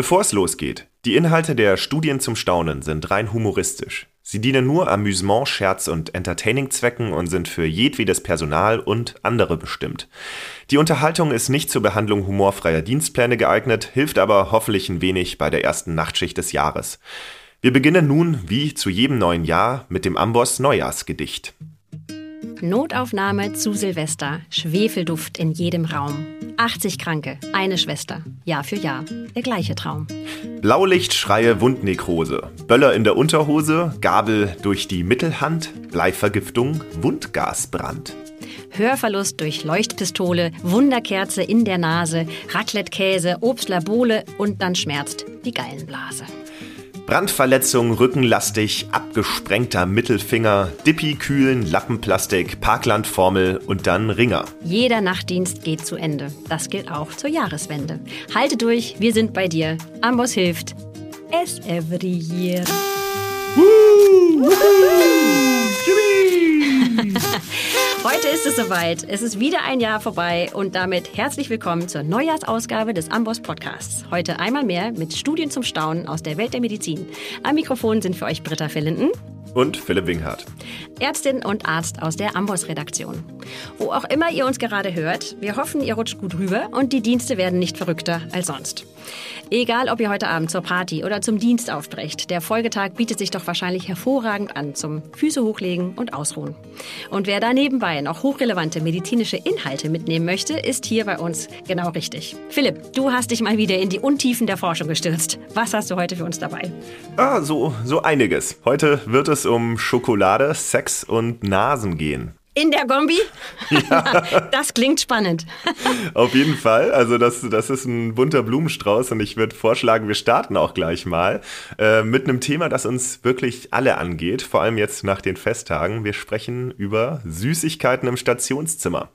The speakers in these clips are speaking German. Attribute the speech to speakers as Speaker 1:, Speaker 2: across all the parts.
Speaker 1: Bevor es losgeht, die Inhalte der Studien zum Staunen sind rein humoristisch. Sie dienen nur Amüsement, Scherz und Entertaining-Zwecken und sind für jedwedes Personal und andere bestimmt. Die Unterhaltung ist nicht zur Behandlung humorfreier Dienstpläne geeignet, hilft aber hoffentlich ein wenig bei der ersten Nachtschicht des Jahres. Wir beginnen nun, wie zu jedem neuen Jahr, mit dem Amboss Neujahrsgedicht.
Speaker 2: Notaufnahme zu Silvester. Schwefelduft in jedem Raum. 80 Kranke, eine Schwester. Jahr für Jahr. Der gleiche Traum.
Speaker 1: Blaulichtschreie, Wundnekrose. Böller in der Unterhose, Gabel durch die Mittelhand, Bleivergiftung, Wundgasbrand.
Speaker 2: Hörverlust durch Leuchtpistole, Wunderkerze in der Nase, Raclette-Käse, Obstlabole und dann schmerzt die Gallenblase.
Speaker 1: Brandverletzung, rückenlastig, abgesprengter Mittelfinger, Dippi, Kühlen, Lappenplastik, Parklandformel und dann Ringer.
Speaker 2: Jeder Nachtdienst geht zu Ende. Das gilt auch zur Jahreswende. Halte durch, wir sind bei dir. Amboss hilft. Es every year. Heute ist es soweit. Es ist wieder ein Jahr vorbei und damit herzlich willkommen zur Neujahrsausgabe des Amboss Podcasts. Heute einmal mehr mit Studien zum Staunen aus der Welt der Medizin. Am Mikrofon sind für euch Britta Fillenden
Speaker 1: und Philipp Winghardt.
Speaker 2: Ärztin und Arzt aus der Amboss-Redaktion. Wo auch immer ihr uns gerade hört, wir hoffen, ihr rutscht gut rüber und die Dienste werden nicht verrückter als sonst. Egal, ob ihr heute Abend zur Party oder zum Dienst aufbrecht, der Folgetag bietet sich doch wahrscheinlich hervorragend an zum Füße hochlegen und ausruhen. Und wer da nebenbei noch hochrelevante medizinische Inhalte mitnehmen möchte, ist hier bei uns genau richtig. Philipp, du hast dich mal wieder in die Untiefen der Forschung gestürzt. Was hast du heute für uns dabei?
Speaker 1: Ah, so, so einiges. Heute wird es um Schokolade, Sex und Nasen gehen.
Speaker 2: In der Gombi? Ja. Das klingt spannend.
Speaker 1: Auf jeden Fall. Also das, das ist ein bunter Blumenstrauß und ich würde vorschlagen, wir starten auch gleich mal äh, mit einem Thema, das uns wirklich alle angeht, vor allem jetzt nach den Festtagen. Wir sprechen über Süßigkeiten im Stationszimmer.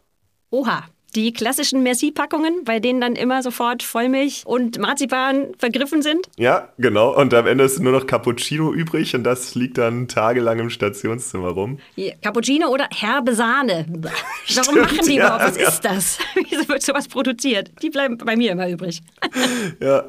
Speaker 2: Oha, die klassischen Merci-Packungen, bei denen dann immer sofort Vollmilch und Marzipan vergriffen sind.
Speaker 1: Ja, genau. Und am Ende ist nur noch Cappuccino übrig und das liegt dann tagelang im Stationszimmer rum.
Speaker 2: Cappuccino oder herbe Sahne. Warum Stimmt, machen die ja, überhaupt? Was ja. ist das? Wieso wird sowas produziert? Die bleiben bei mir immer übrig.
Speaker 1: ja,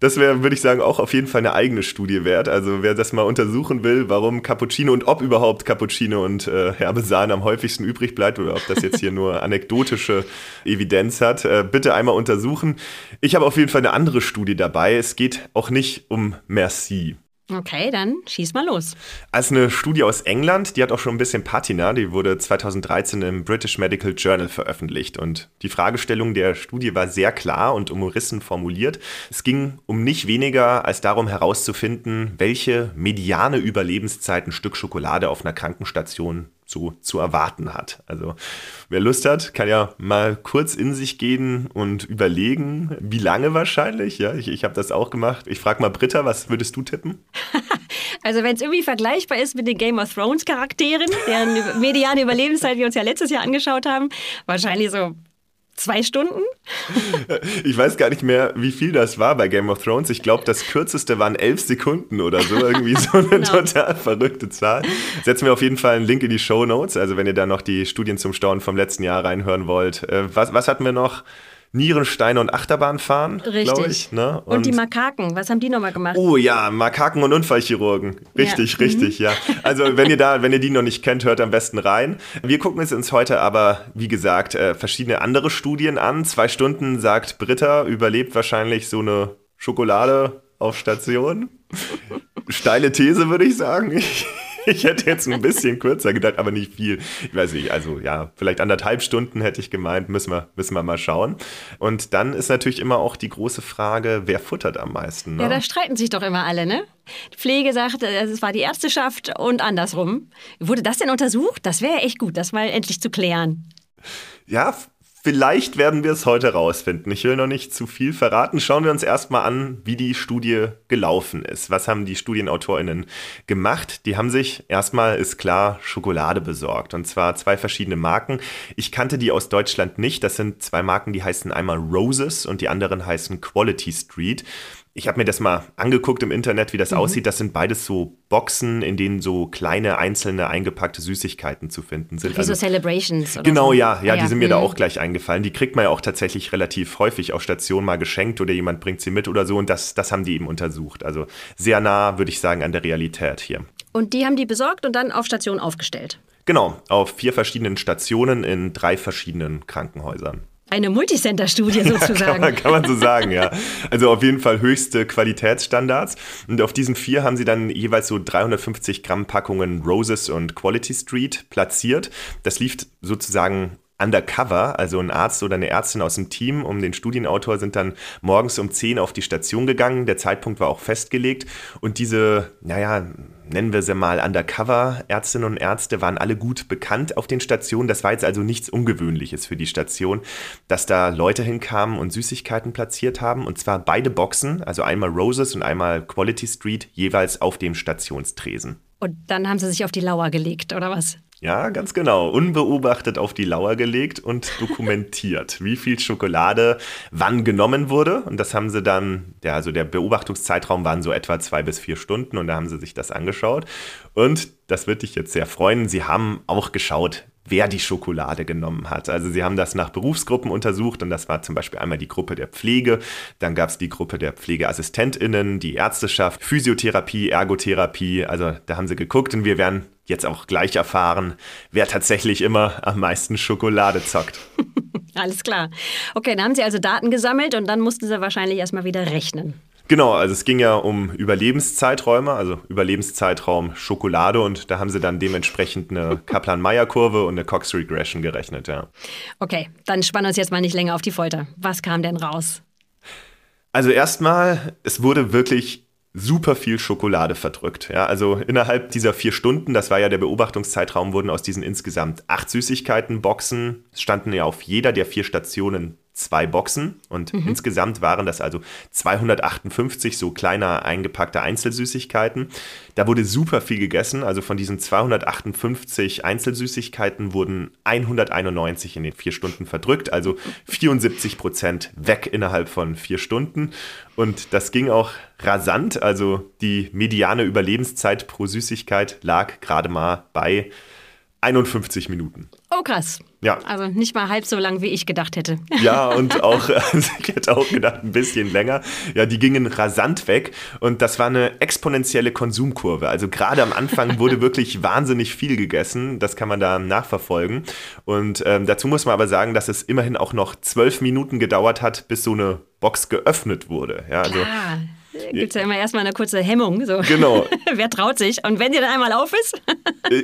Speaker 1: das wäre, würde ich sagen, auch auf jeden Fall eine eigene Studie wert. Also wer das mal untersuchen will, warum Cappuccino und ob überhaupt Cappuccino und äh, herbe Sahne am häufigsten übrig bleibt oder ob das jetzt hier nur anekdotische Evidenz hat, äh, bitte einmal untersuchen. Ich habe auf jeden Fall eine andere Studie dabei. Es geht auch nicht um Merci.
Speaker 2: Okay, dann schieß mal los.
Speaker 1: Als eine Studie aus England, die hat auch schon ein bisschen Patina, die wurde 2013 im British Medical Journal veröffentlicht. Und die Fragestellung der Studie war sehr klar und umrissen formuliert. Es ging um nicht weniger als darum herauszufinden, welche mediane Überlebenszeit ein Stück Schokolade auf einer Krankenstation so zu erwarten hat. Also wer Lust hat, kann ja mal kurz in sich gehen und überlegen, wie lange wahrscheinlich. Ja, ich, ich habe das auch gemacht. Ich frage mal Britta, was würdest du tippen?
Speaker 2: Also wenn es irgendwie vergleichbar ist mit den Game of Thrones Charakteren, deren mediane Überlebenszeit wir uns ja letztes Jahr angeschaut haben, wahrscheinlich so Zwei Stunden?
Speaker 1: Ich weiß gar nicht mehr, wie viel das war bei Game of Thrones. Ich glaube, das kürzeste waren elf Sekunden oder so. Irgendwie so eine genau. total verrückte Zahl. Setzen wir auf jeden Fall einen Link in die Show Notes. Also, wenn ihr da noch die Studien zum Staunen vom letzten Jahr reinhören wollt. Äh, was, was hatten wir noch? Nierensteine und Achterbahn fahren, glaube ich. Ne?
Speaker 2: Und, und, die Makaken, was haben die nochmal gemacht?
Speaker 1: Oh ja, Makaken und Unfallchirurgen. Richtig, ja. richtig, mhm. ja. Also wenn ihr da, wenn ihr die noch nicht kennt, hört am besten rein. Wir gucken uns heute aber, wie gesagt, äh, verschiedene andere Studien an. Zwei Stunden, sagt Britta, überlebt wahrscheinlich so eine Schokolade auf Station. Steile These, würde ich sagen. ich hätte jetzt ein bisschen kürzer gedacht, aber nicht viel. Ich weiß nicht, also ja, vielleicht anderthalb Stunden hätte ich gemeint, müssen wir, müssen wir mal schauen. Und dann ist natürlich immer auch die große Frage, wer futtert am meisten?
Speaker 2: Ne? Ja, da streiten sich doch immer alle, ne? Die Pflege sagt, es war die Ärzteschaft und andersrum. Wurde das denn untersucht? Das wäre echt gut, das mal endlich zu klären.
Speaker 1: Ja, Vielleicht werden wir es heute rausfinden. Ich will noch nicht zu viel verraten. Schauen wir uns erstmal an, wie die Studie gelaufen ist. Was haben die StudienautorInnen gemacht? Die haben sich erstmal, ist klar, Schokolade besorgt. Und zwar zwei verschiedene Marken. Ich kannte die aus Deutschland nicht. Das sind zwei Marken, die heißen einmal Roses und die anderen heißen Quality Street. Ich habe mir das mal angeguckt im Internet, wie das mhm. aussieht. Das sind beides so Boxen, in denen so kleine einzelne eingepackte Süßigkeiten zu finden sind.
Speaker 2: Wie also, so Celebrations.
Speaker 1: Oder genau, so. ja, ja, ah, die sind mir mhm. da auch gleich eingefallen. Die kriegt man ja auch tatsächlich relativ häufig auf Station mal geschenkt oder jemand bringt sie mit oder so. Und das, das haben die eben untersucht. Also sehr nah, würde ich sagen, an der Realität hier.
Speaker 2: Und die haben die besorgt und dann auf Station aufgestellt.
Speaker 1: Genau, auf vier verschiedenen Stationen in drei verschiedenen Krankenhäusern.
Speaker 2: Eine Multicenter-Studie sozusagen.
Speaker 1: kann, man, kann, man, so sagen, ja. Also auf jeden Fall höchste Qualitätsstandards. Und auf diesen vier haben sie dann jeweils so 350 Gramm Packungen Roses und Quality Street platziert. Das lief sozusagen undercover, also ein Arzt oder eine Ärztin aus dem Team um den Studienautor sind dann morgens um 10 auf die Station gegangen. Der Zeitpunkt war auch festgelegt und diese, naja, nennen wir sie mal undercover Ärztinnen und Ärzte waren alle gut bekannt auf den Stationen. Das war jetzt also nichts Ungewöhnliches für die Station, dass da Leute hinkamen und Süßigkeiten platziert haben und zwar beide Boxen, also einmal Roses und einmal Quality Street, jeweils auf dem Stationstresen.
Speaker 2: Und dann haben sie sich auf die Lauer gelegt, oder was?
Speaker 1: Ja, ganz genau. Unbeobachtet auf die Lauer gelegt und dokumentiert, wie viel Schokolade wann genommen wurde. Und das haben sie dann, ja, also der Beobachtungszeitraum waren so etwa zwei bis vier Stunden und da haben sie sich das angeschaut. Und das wird dich jetzt sehr freuen. Sie haben auch geschaut, wer die Schokolade genommen hat. Also sie haben das nach Berufsgruppen untersucht und das war zum Beispiel einmal die Gruppe der Pflege, dann gab es die Gruppe der Pflegeassistentinnen, die Ärzteschaft, Physiotherapie, Ergotherapie. Also da haben sie geguckt und wir werden jetzt auch gleich erfahren, wer tatsächlich immer am meisten Schokolade zockt.
Speaker 2: Alles klar. Okay, dann haben Sie also Daten gesammelt und dann mussten Sie wahrscheinlich erstmal wieder rechnen.
Speaker 1: Genau, also es ging ja um Überlebenszeiträume, also Überlebenszeitraum Schokolade und da haben sie dann dementsprechend eine Kaplan-Meier-Kurve und eine Cox-Regression gerechnet, ja.
Speaker 2: Okay, dann spannen wir uns jetzt mal nicht länger auf die Folter. Was kam denn raus?
Speaker 1: Also erstmal, es wurde wirklich super viel Schokolade verdrückt. Ja, also innerhalb dieser vier Stunden, das war ja der Beobachtungszeitraum, wurden aus diesen insgesamt acht Süßigkeiten Boxen, standen ja auf jeder der vier Stationen zwei Boxen und mhm. insgesamt waren das also 258 so kleiner eingepackte Einzelsüßigkeiten. Da wurde super viel gegessen, also von diesen 258 Einzelsüßigkeiten wurden 191 in den vier Stunden verdrückt, also 74 Prozent weg innerhalb von vier Stunden und das ging auch rasant, also die mediane Überlebenszeit pro Süßigkeit lag gerade mal bei 51 Minuten.
Speaker 2: Oh, krass.
Speaker 1: Ja.
Speaker 2: Also nicht mal halb so lang, wie ich gedacht hätte.
Speaker 1: Ja, und auch, also ich hätte auch gedacht, ein bisschen länger. Ja, die gingen rasant weg und das war eine exponentielle Konsumkurve. Also gerade am Anfang wurde wirklich wahnsinnig viel gegessen. Das kann man da nachverfolgen. Und ähm, dazu muss man aber sagen, dass es immerhin auch noch zwölf Minuten gedauert hat, bis so eine Box geöffnet wurde. Ja, also.
Speaker 2: Klar gibt es ja immer erstmal eine kurze Hemmung. So.
Speaker 1: Genau.
Speaker 2: Wer traut sich? Und wenn der dann einmal auf ist?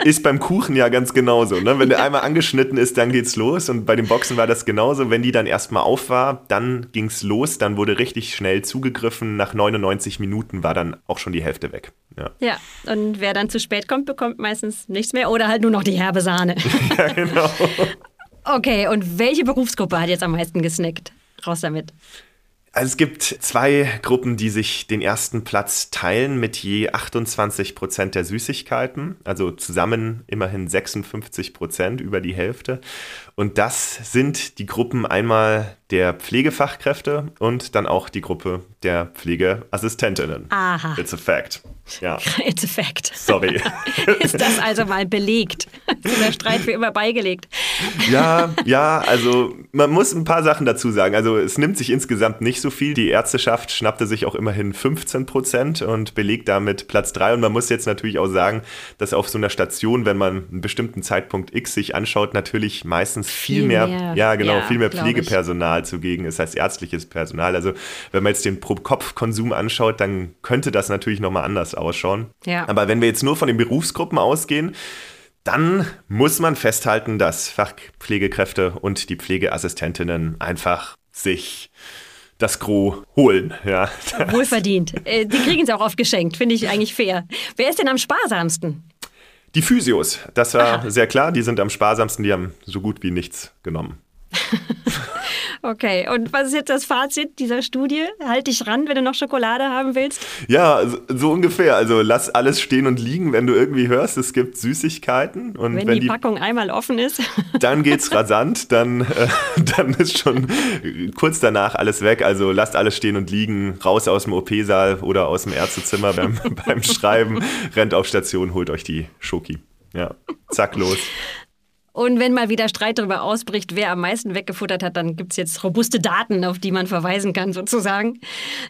Speaker 1: ist beim Kuchen ja ganz genauso. Ne? Wenn der einmal angeschnitten ist, dann geht's los. Und bei den Boxen war das genauso. Wenn die dann erstmal auf war, dann ging's los. Dann wurde richtig schnell zugegriffen. Nach 99 Minuten war dann auch schon die Hälfte weg. Ja.
Speaker 2: ja, und wer dann zu spät kommt, bekommt meistens nichts mehr oder halt nur noch die herbe Sahne. ja, genau. Okay, und welche Berufsgruppe hat jetzt am meisten gesnickt? Raus damit.
Speaker 1: Also es gibt zwei Gruppen, die sich den ersten Platz teilen mit je 28 Prozent der Süßigkeiten, also zusammen immerhin 56 Prozent, über die Hälfte. Und das sind die Gruppen einmal der Pflegefachkräfte und dann auch die Gruppe der Pflegeassistentinnen.
Speaker 2: Aha.
Speaker 1: It's a fact. Ja.
Speaker 2: It's a fact.
Speaker 1: Sorry.
Speaker 2: Ist das also mal belegt? Ist der Streit für immer beigelegt?
Speaker 1: Ja, ja, also man muss ein paar Sachen dazu sagen. Also es nimmt sich insgesamt nicht so viel. Die Ärzteschaft schnappte sich auch immerhin 15 Prozent und belegt damit Platz 3. Und man muss jetzt natürlich auch sagen, dass auf so einer Station, wenn man einen bestimmten Zeitpunkt X sich anschaut, natürlich meistens viel, viel mehr, mehr, ja genau, ja, viel mehr Pflegepersonal zugegen ist als ärztliches Personal. Also wenn man jetzt den Pro-Kopf-Konsum anschaut, dann könnte das natürlich nochmal anders ausschauen.
Speaker 2: Ja.
Speaker 1: Aber wenn wir jetzt nur von den Berufsgruppen ausgehen, dann muss man festhalten, dass Fachpflegekräfte und die Pflegeassistentinnen einfach sich das Gros holen. Ja.
Speaker 2: Wohlverdient. Äh, die kriegen es auch oft geschenkt, finde ich eigentlich fair. Wer ist denn am sparsamsten?
Speaker 1: Die Physios, das war Aha. sehr klar, die sind am sparsamsten, die haben so gut wie nichts genommen.
Speaker 2: okay, und was ist jetzt das Fazit dieser Studie? Halt dich ran, wenn du noch Schokolade haben willst?
Speaker 1: Ja, so, ungefähr. Also lass alles stehen und liegen, wenn du irgendwie hörst, es gibt Süßigkeiten. Und
Speaker 2: wenn, wenn die, die, Packung einmal offen ist.
Speaker 1: Dann geht's rasant, dann, äh, dann ist schon kurz danach alles weg. Also lasst alles stehen und liegen, raus aus dem OP-Saal oder aus dem Ärztezimmer beim, beim Schreiben, rennt auf Station, holt euch die Schoki. Ja, zack, los.
Speaker 2: Und wenn mal wieder Streit darüber ausbricht, wer am meisten weggefuttert hat, dann gibt es jetzt robuste Daten, auf die man verweisen kann, sozusagen.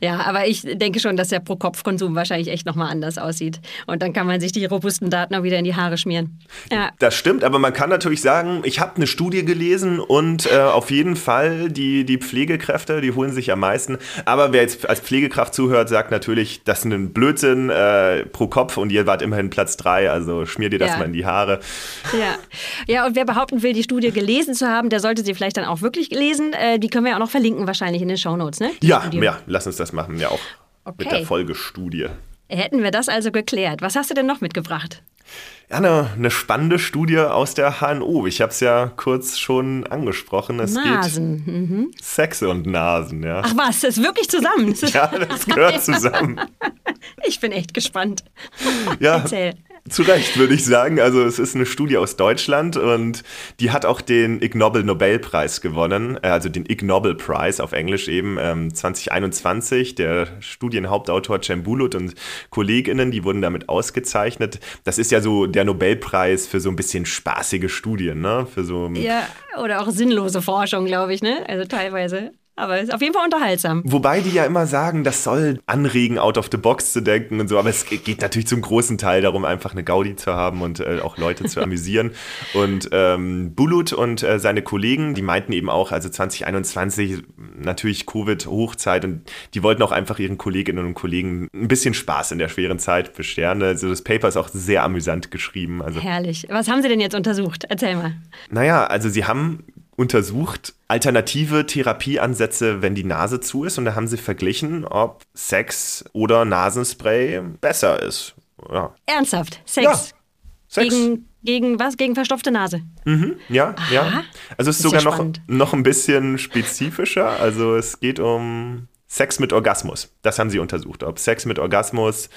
Speaker 2: Ja, aber ich denke schon, dass der Pro-Kopf-Konsum wahrscheinlich echt nochmal anders aussieht. Und dann kann man sich die robusten Daten auch wieder in die Haare schmieren.
Speaker 1: Ja. Das stimmt, aber man kann natürlich sagen, ich habe eine Studie gelesen und äh, auf jeden Fall die, die Pflegekräfte, die holen sich am meisten. Aber wer jetzt als Pflegekraft zuhört, sagt natürlich, das ist ein Blödsinn äh, pro Kopf und ihr wart immerhin Platz drei, also schmier dir das ja. mal in die Haare.
Speaker 2: Ja, ja und wer behaupten will, die Studie gelesen zu haben, der sollte sie vielleicht dann auch wirklich lesen. Äh, die können wir auch noch verlinken, wahrscheinlich in den Shownotes, ne?
Speaker 1: ja, ja, lass uns das machen, ja auch okay. mit der Folgestudie.
Speaker 2: Hätten wir das also geklärt. Was hast du denn noch mitgebracht?
Speaker 1: Ja, eine, eine spannende Studie aus der HNO. Ich habe es ja kurz schon angesprochen. Es
Speaker 2: Nasen. geht mhm.
Speaker 1: Sex und Nasen, ja.
Speaker 2: Ach was, das ist wirklich zusammen.
Speaker 1: ja, das gehört zusammen.
Speaker 2: ich bin echt gespannt.
Speaker 1: Ja, Erzähl. Zu Recht, würde ich sagen. Also es ist eine Studie aus Deutschland und die hat auch den Ig Nobel Nobelpreis gewonnen, äh, also den Ig Nobel Prize auf Englisch eben ähm, 2021. Der Studienhauptautor Cem Bulut und KollegInnen, die wurden damit ausgezeichnet. Das ist ja so der Nobelpreis für so ein bisschen spaßige Studien, ne? Für so
Speaker 2: ja, oder auch sinnlose Forschung, glaube ich, ne? Also teilweise. Aber ist auf jeden Fall unterhaltsam.
Speaker 1: Wobei die ja immer sagen, das soll anregen, out of the box zu denken und so. Aber es geht natürlich zum großen Teil darum, einfach eine Gaudi zu haben und äh, auch Leute zu amüsieren. Und ähm, Bulut und äh, seine Kollegen, die meinten eben auch, also 2021 natürlich Covid-Hochzeit und die wollten auch einfach ihren Kolleginnen und Kollegen ein bisschen Spaß in der schweren Zeit bescheren. Also das Paper ist auch sehr amüsant geschrieben. Also,
Speaker 2: Herrlich. Was haben Sie denn jetzt untersucht? Erzähl mal.
Speaker 1: Naja, also sie haben untersucht alternative Therapieansätze, wenn die Nase zu ist. Und da haben sie verglichen, ob Sex oder Nasenspray besser ist.
Speaker 2: Ja. Ernsthaft? Sex? Ja. Sex. Gegen, gegen was? Gegen verstopfte Nase?
Speaker 1: Mhm, ja, Aha. ja. Also es ist, ist sogar ja noch, noch ein bisschen spezifischer. Also es geht um Sex mit Orgasmus. Das haben sie untersucht. Ob Sex mit Orgasmus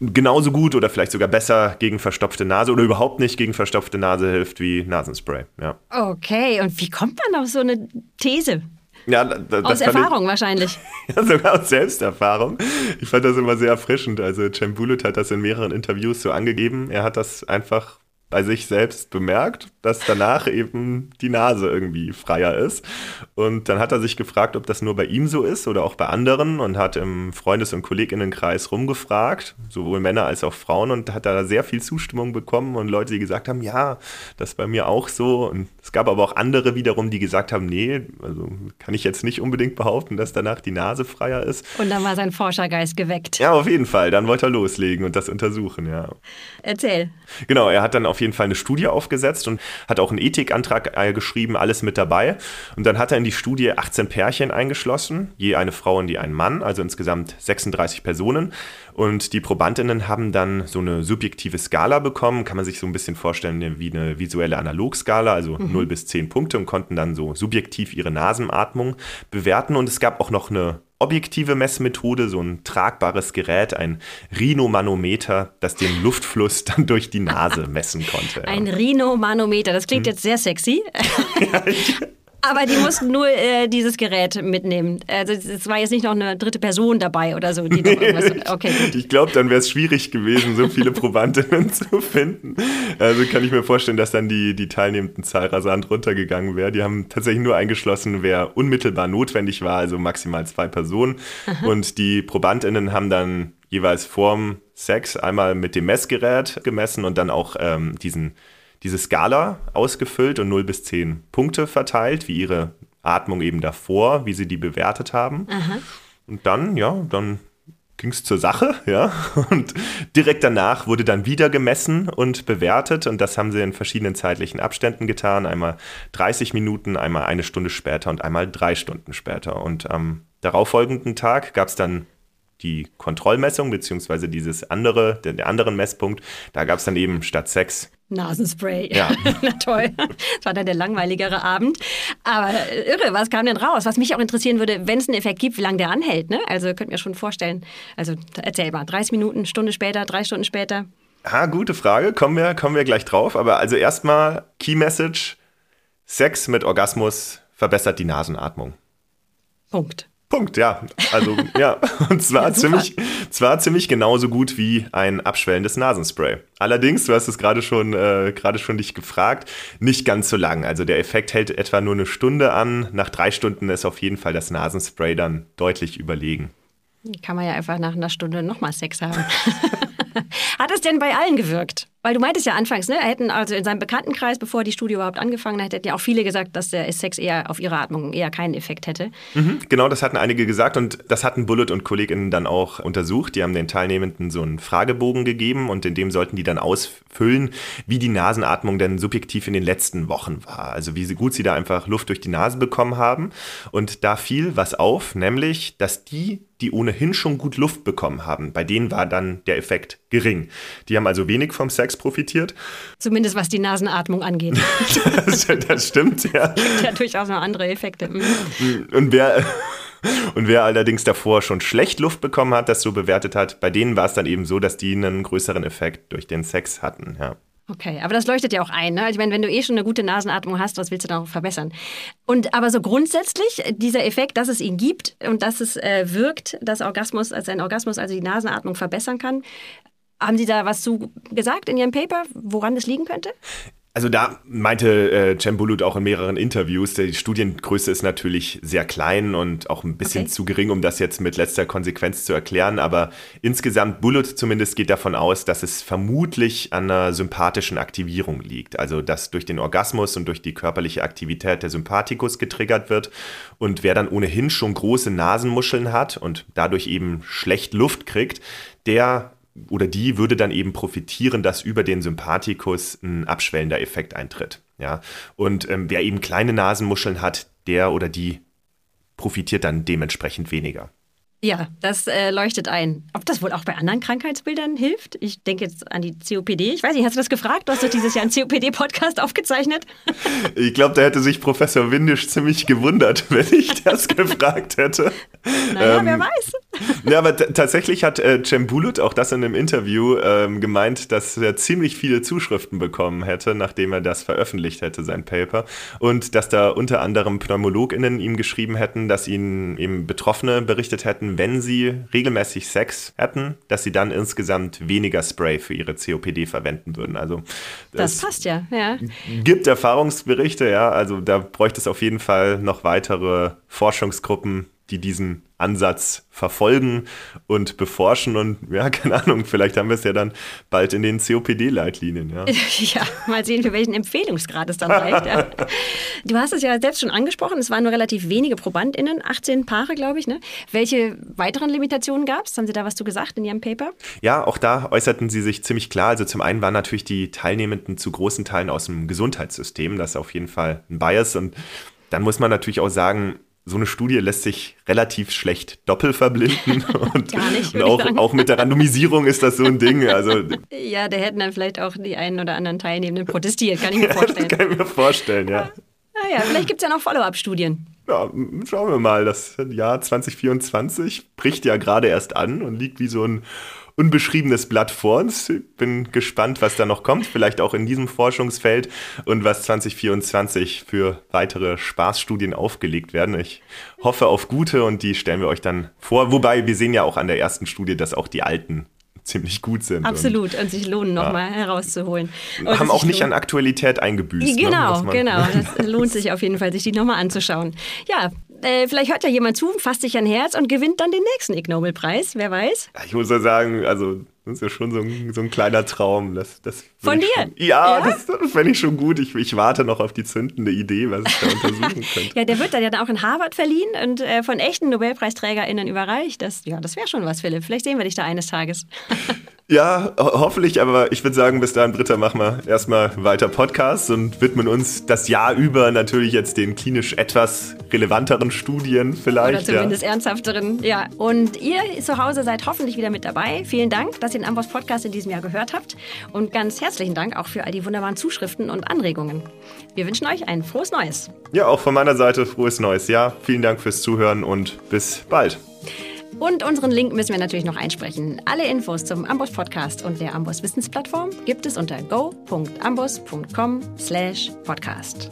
Speaker 1: genauso gut oder vielleicht sogar besser gegen verstopfte Nase oder überhaupt nicht gegen verstopfte Nase hilft wie Nasenspray. Ja.
Speaker 2: Okay, und wie kommt man auf so eine These?
Speaker 1: Ja, das
Speaker 2: aus Erfahrung ich, wahrscheinlich.
Speaker 1: Ja, sogar aus Selbsterfahrung. Ich fand das immer sehr erfrischend. Also Cem Bulut hat das in mehreren Interviews so angegeben. Er hat das einfach bei sich selbst bemerkt, dass danach eben die Nase irgendwie freier ist. Und dann hat er sich gefragt, ob das nur bei ihm so ist oder auch bei anderen und hat im Freundes- und Kolleginnenkreis rumgefragt, sowohl Männer als auch Frauen und hat da sehr viel Zustimmung bekommen und Leute, die gesagt haben, ja, das ist bei mir auch so. Und es gab aber auch andere wiederum, die gesagt haben, nee, also kann ich jetzt nicht unbedingt behaupten, dass danach die Nase freier ist.
Speaker 2: Und dann war sein Forschergeist geweckt.
Speaker 1: Ja, auf jeden Fall. Dann wollte er loslegen und das untersuchen, ja.
Speaker 2: Erzähl.
Speaker 1: Genau, er hat dann auf jeden Fall eine Studie aufgesetzt und hat auch einen Ethikantrag äh, geschrieben, alles mit dabei. Und dann hat er in die Studie 18 Pärchen eingeschlossen, je eine Frau und je ein Mann, also insgesamt 36 Personen. Und die Probandinnen haben dann so eine subjektive Skala bekommen, kann man sich so ein bisschen vorstellen wie eine visuelle Analogskala, also mhm. 0 bis 10 Punkte und konnten dann so subjektiv ihre Nasenatmung bewerten. Und es gab auch noch eine objektive Messmethode, so ein tragbares Gerät, ein Rhinomanometer, das den Luftfluss dann durch die Nase messen konnte.
Speaker 2: Ein Rhinomanometer, das klingt hm. jetzt sehr sexy. Ja, aber die mussten nur äh, dieses Gerät mitnehmen. Also es war jetzt nicht noch eine dritte Person dabei oder so.
Speaker 1: Okay, ich glaube, dann wäre es schwierig gewesen, so viele Probandinnen zu finden. Also kann ich mir vorstellen, dass dann die, die teilnehmenden Zahl rasant runtergegangen wäre. Die haben tatsächlich nur eingeschlossen, wer unmittelbar notwendig war, also maximal zwei Personen. Aha. Und die Probandinnen haben dann jeweils vorm Sex einmal mit dem Messgerät gemessen und dann auch ähm, diesen diese Skala ausgefüllt und 0 bis 10 Punkte verteilt, wie ihre Atmung eben davor, wie sie die bewertet haben. Aha. Und dann, ja, dann ging es zur Sache, ja. Und direkt danach wurde dann wieder gemessen und bewertet. Und das haben sie in verschiedenen zeitlichen Abständen getan. Einmal 30 Minuten, einmal eine Stunde später und einmal drei Stunden später. Und am darauffolgenden Tag gab es dann die Kontrollmessung, beziehungsweise dieses andere, der, der anderen Messpunkt, da gab es dann eben statt Sex
Speaker 2: Nasenspray.
Speaker 1: Ja.
Speaker 2: Na toll. Das war dann der langweiligere Abend. Aber irre, was kam denn raus? Was mich auch interessieren würde, wenn es einen Effekt gibt, wie lange der anhält. Ne? Also könnt mir schon vorstellen. Also erzähl mal, 30 Minuten, Stunde später, drei Stunden später.
Speaker 1: Ha, gute Frage. Kommen wir, kommen wir gleich drauf. Aber also erstmal Key Message: Sex mit Orgasmus verbessert die Nasenatmung.
Speaker 2: Punkt.
Speaker 1: Punkt, ja. Also, ja. Und zwar, ja, ziemlich, zwar ziemlich genauso gut wie ein abschwellendes Nasenspray. Allerdings, du hast es gerade schon, äh, gerade schon dich gefragt, nicht ganz so lang. Also der Effekt hält etwa nur eine Stunde an. Nach drei Stunden ist auf jeden Fall das Nasenspray dann deutlich überlegen.
Speaker 2: Kann man ja einfach nach einer Stunde nochmal Sex haben. Hat es denn bei allen gewirkt? Weil du meintest ja anfangs, ne, hätten also in seinem Bekanntenkreis, bevor die Studie überhaupt angefangen hat, hätten ja auch viele gesagt, dass der Sex eher auf ihre Atmung eher keinen Effekt hätte.
Speaker 1: Mhm, genau, das hatten einige gesagt und das hatten Bullet und KollegInnen dann auch untersucht. Die haben den Teilnehmenden so einen Fragebogen gegeben und in dem sollten die dann ausfüllen, wie die Nasenatmung denn subjektiv in den letzten Wochen war. Also wie gut sie da einfach Luft durch die Nase bekommen haben. Und da fiel was auf, nämlich, dass die die ohnehin schon gut Luft bekommen haben. Bei denen war dann der Effekt gering. Die haben also wenig vom Sex profitiert.
Speaker 2: Zumindest was die Nasenatmung angeht.
Speaker 1: das, das, stimmt, ja.
Speaker 2: Gibt ja durchaus noch andere Effekte.
Speaker 1: Mhm. Und wer. Und wer allerdings davor schon schlecht Luft bekommen hat, das so bewertet hat, bei denen war es dann eben so, dass die einen größeren Effekt durch den Sex hatten. Ja.
Speaker 2: Okay, aber das leuchtet ja auch ein. Ne? Also ich meine, wenn du eh schon eine gute Nasenatmung hast, was willst du da noch verbessern? Und aber so grundsätzlich, dieser Effekt, dass es ihn gibt und dass es äh, wirkt, dass Orgasmus, als ein Orgasmus also die Nasenatmung verbessern kann, haben Sie da was zu gesagt in Ihrem Paper, woran das liegen könnte?
Speaker 1: Also da meinte äh, Cem Bulut auch in mehreren Interviews, die Studiengröße ist natürlich sehr klein und auch ein bisschen okay. zu gering, um das jetzt mit letzter Konsequenz zu erklären. Aber insgesamt, Bulut zumindest geht davon aus, dass es vermutlich an einer sympathischen Aktivierung liegt. Also dass durch den Orgasmus und durch die körperliche Aktivität der Sympathikus getriggert wird. Und wer dann ohnehin schon große Nasenmuscheln hat und dadurch eben schlecht Luft kriegt, der oder die würde dann eben profitieren, dass über den Sympathikus ein abschwellender Effekt eintritt. Ja? Und ähm, wer eben kleine Nasenmuscheln hat, der oder die profitiert dann dementsprechend weniger.
Speaker 2: Ja, das äh, leuchtet ein. Ob das wohl auch bei anderen Krankheitsbildern hilft? Ich denke jetzt an die COPD. Ich weiß nicht, hast du das gefragt? Du hast doch dieses Jahr einen COPD-Podcast aufgezeichnet.
Speaker 1: Ich glaube, da hätte sich Professor Windisch ziemlich gewundert, wenn ich das gefragt hätte.
Speaker 2: Naja, ähm, wer weiß.
Speaker 1: Ja, aber tatsächlich hat äh, Cem Bulut auch das in einem Interview ähm, gemeint, dass er ziemlich viele Zuschriften bekommen hätte, nachdem er das veröffentlicht hätte, sein Paper. Und dass da unter anderem PneumologInnen ihm geschrieben hätten, dass ihnen eben Betroffene berichtet hätten, wenn sie regelmäßig Sex hätten, dass sie dann insgesamt weniger Spray für ihre COPD verwenden würden. Also
Speaker 2: das passt ja, ja.
Speaker 1: Gibt Erfahrungsberichte, ja. Also da bräuchte es auf jeden Fall noch weitere Forschungsgruppen, die diesen Ansatz verfolgen und beforschen und ja, keine Ahnung, vielleicht haben wir es ja dann bald in den COPD-Leitlinien. Ja.
Speaker 2: ja, mal sehen, für welchen Empfehlungsgrad es dann reicht. Ja. Du hast es ja selbst schon angesprochen, es waren nur relativ wenige ProbandInnen, 18 Paare, glaube ich. Ne? Welche weiteren Limitationen gab es? Haben Sie da was zu gesagt in Ihrem Paper?
Speaker 1: Ja, auch da äußerten Sie sich ziemlich klar. Also zum einen waren natürlich die Teilnehmenden zu großen Teilen aus dem Gesundheitssystem, das ist auf jeden Fall ein Bias und dann muss man natürlich auch sagen, so eine Studie lässt sich relativ schlecht doppelverblinden. Und,
Speaker 2: Gar nicht,
Speaker 1: und auch, auch mit der Randomisierung ist das so ein Ding. Also,
Speaker 2: ja, da hätten dann vielleicht auch die einen oder anderen Teilnehmenden protestiert, kann ich mir vorstellen.
Speaker 1: Kann ich mir vorstellen, ja.
Speaker 2: Naja, vielleicht gibt es ja noch Follow-up-Studien.
Speaker 1: Ja, schauen wir mal. Das Jahr 2024 bricht ja gerade erst an und liegt wie so ein unbeschriebenes Blatt vor uns. Bin gespannt, was da noch kommt, vielleicht auch in diesem Forschungsfeld und was 2024 für weitere Spaßstudien aufgelegt werden. Ich hoffe auf gute und die stellen wir euch dann vor. Wobei wir sehen ja auch an der ersten Studie, dass auch die alten ziemlich gut sind.
Speaker 2: Absolut, und, und sich lohnen, nochmal ja. herauszuholen.
Speaker 1: Und haben auch nicht lohnt. an Aktualität eingebüßt.
Speaker 2: Genau, ne, genau. Das lohnt sich auf jeden Fall, sich die nochmal anzuschauen. Ja, äh, vielleicht hört ja jemand zu, fasst sich ein Herz und gewinnt dann den nächsten Ig Nobel-Preis, wer weiß.
Speaker 1: Ich muss ja sagen, also das ist ja schon so ein, so ein kleiner Traum. Das, das
Speaker 2: Von dir?
Speaker 1: Schon, ja, ja, das, das fände ich schon gut. Ich, ich, warte noch auf die zündende Idee, was ich da untersuchen könnte.
Speaker 2: ja, der wird dann ja auch in Harvard verliehen und äh, von echten NobelpreisträgerInnen überreicht. Das, ja, das wäre schon was, Philipp. Vielleicht sehen wir dich da eines Tages.
Speaker 1: Ja, ho hoffentlich, aber ich würde sagen, bis dahin, Britta, machen wir erstmal weiter Podcasts und widmen uns das Jahr über natürlich jetzt den klinisch etwas relevanteren Studien vielleicht.
Speaker 2: Oder zumindest ja. ernsthafteren, ja. Und ihr zu Hause seid hoffentlich wieder mit dabei. Vielen Dank, dass ihr den Amboss Podcast in diesem Jahr gehört habt. Und ganz herzlichen Dank auch für all die wunderbaren Zuschriften und Anregungen. Wir wünschen euch ein frohes Neues.
Speaker 1: Ja, auch von meiner Seite frohes Neues Jahr. Vielen Dank fürs Zuhören und bis bald.
Speaker 2: Und unseren Link müssen wir natürlich noch einsprechen. Alle Infos zum Amboss Podcast und der Amboss Wissensplattform gibt es unter go.amboss.com/podcast.